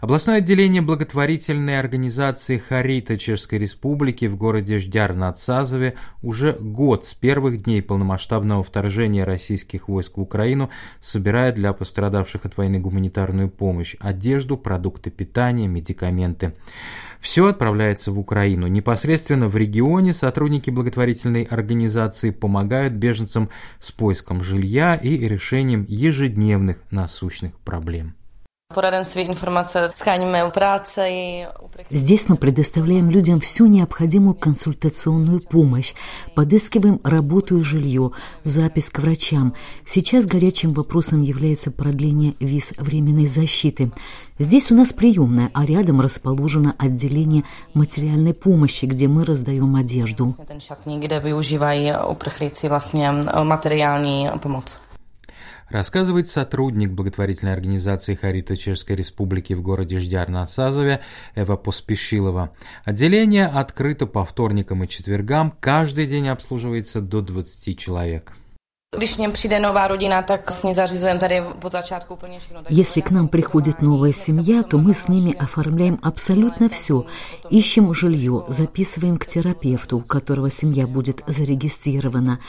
Областное отделение благотворительной организации «Харита» Чешской Республики в городе Ждяр над Сазове уже год с первых дней полномасштабного вторжения российских войск в Украину собирает для пострадавших от войны гуманитарную помощь – одежду, продукты питания, медикаменты. Все отправляется в Украину. Непосредственно в регионе сотрудники благотворительной организации помогают беженцам с поиском жилья и решением ежедневных насущных проблем. Здесь мы предоставляем людям всю необходимую консультационную помощь, подыскиваем работу и жилье, запись к врачам. Сейчас горячим вопросом является продление виз временной защиты. Здесь у нас приемная, а рядом расположено отделение материальной помощи, где мы раздаем одежду. Рассказывает сотрудник благотворительной организации «Харита Чешской Республики» в городе Ждяр на Сазове Эва Поспешилова. Отделение открыто по вторникам и четвергам, каждый день обслуживается до 20 человек. Если к нам приходит новая семья, то мы с ними оформляем абсолютно все. Ищем жилье, записываем к терапевту, у которого семья будет зарегистрирована.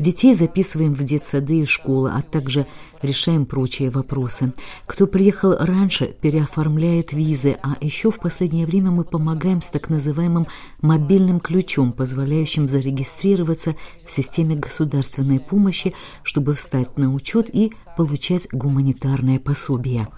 Детей записываем в детсады и школы, а также решаем прочие вопросы. Кто приехал раньше, переоформляет визы, а еще в последнее время мы помогаем с так называемым мобильным ключом, позволяющим зарегистрироваться в системе государственной помощи чтобы встать на учет и получать гуманитарное пособие.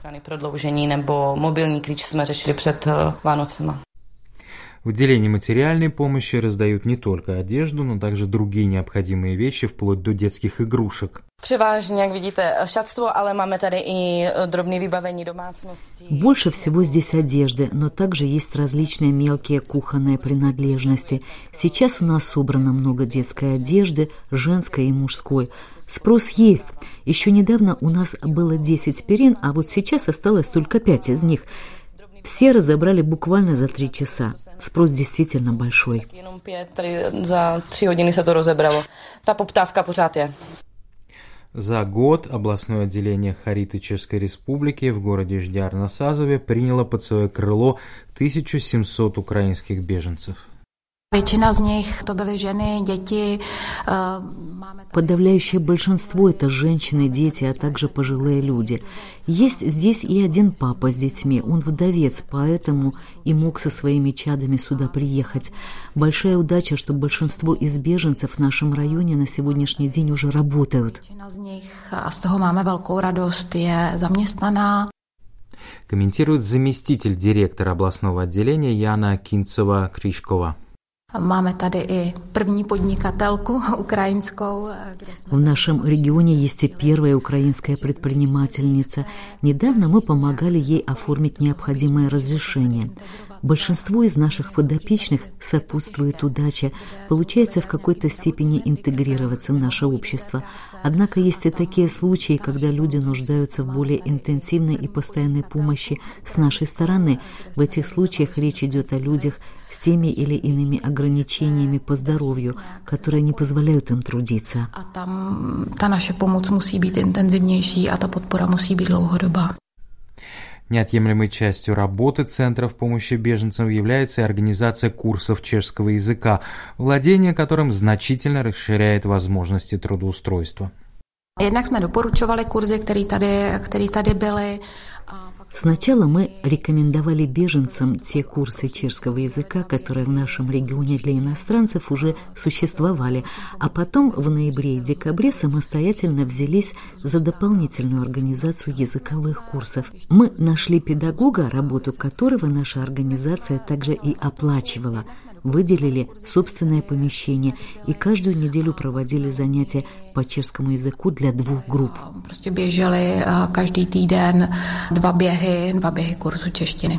В отделении материальной помощи раздают не только одежду, но также другие необходимые вещи, вплоть до детских игрушек. Převážně, jak vidíte, šatstvo, ale máme tady i drobné vybavení domácností. Больше всего здесь одежды, но также есть различные мелкие кухонные принадлежности. Сейчас у нас собрано много детской одежды, женской и мужской. Спрос есть. Еще недавно у нас было 10 перин, а вот сейчас осталось только 5 из них. Все разобрали буквально за три часа. Спрос действительно большой. За три se to rozebralo. Ta poptávka pořád je. За год областное отделение Хариты Чешской Республики в городе Ждяр на Сазове приняло под свое крыло 1700 украинских беженцев. Většina z nich to byly ženy, děti. Э, Подавляющее большинство это женщины, дети, а также пожилые люди. Есть здесь и один папа с детьми. Он вдовец, поэтому и мог со своими чадами сюда приехать. Большая удача, что большинство из беженцев в нашем районе на сегодняшний день уже работают. Комментирует заместитель директора областного отделения Яна Кинцева-Кришкова. Máme tady i první podnikatelku украинскую. В нашем регионе есть и первая украинская предпринимательница. Недавно мы помогали ей оформить необходимое разрешение. Большинству из наших подопечных сопутствует удача, получается в какой-то степени интегрироваться в наше общество. Однако есть и такие случаи, когда люди нуждаются в более интенсивной и постоянной помощи с нашей стороны. В этих случаях речь идет о людях с теми или иными ограничениями по здоровью, которые не позволяют им трудиться. А там та наша помощь musí být intenzivnější a ta podpora musí být dlouhodobá. Неотъемлемой частью работы центров помощи беженцам является и организация курсов чешского языка, владение которым значительно расширяет возможности трудоустройства. Jednak jsme doporučovali kurzy, které tady, které tady byly. Сначала мы рекомендовали беженцам те курсы чешского языка, которые в нашем регионе для иностранцев уже существовали, а потом в ноябре и декабре самостоятельно взялись за дополнительную организацию языковых курсов. Мы нашли педагога, работу которого наша организация также и оплачивала выделили собственное помещение и каждую неделю проводили занятия по чешскому языку для двух групп. Prostě běžely každý týden dva běhy, dva běhy kurzu češtiny.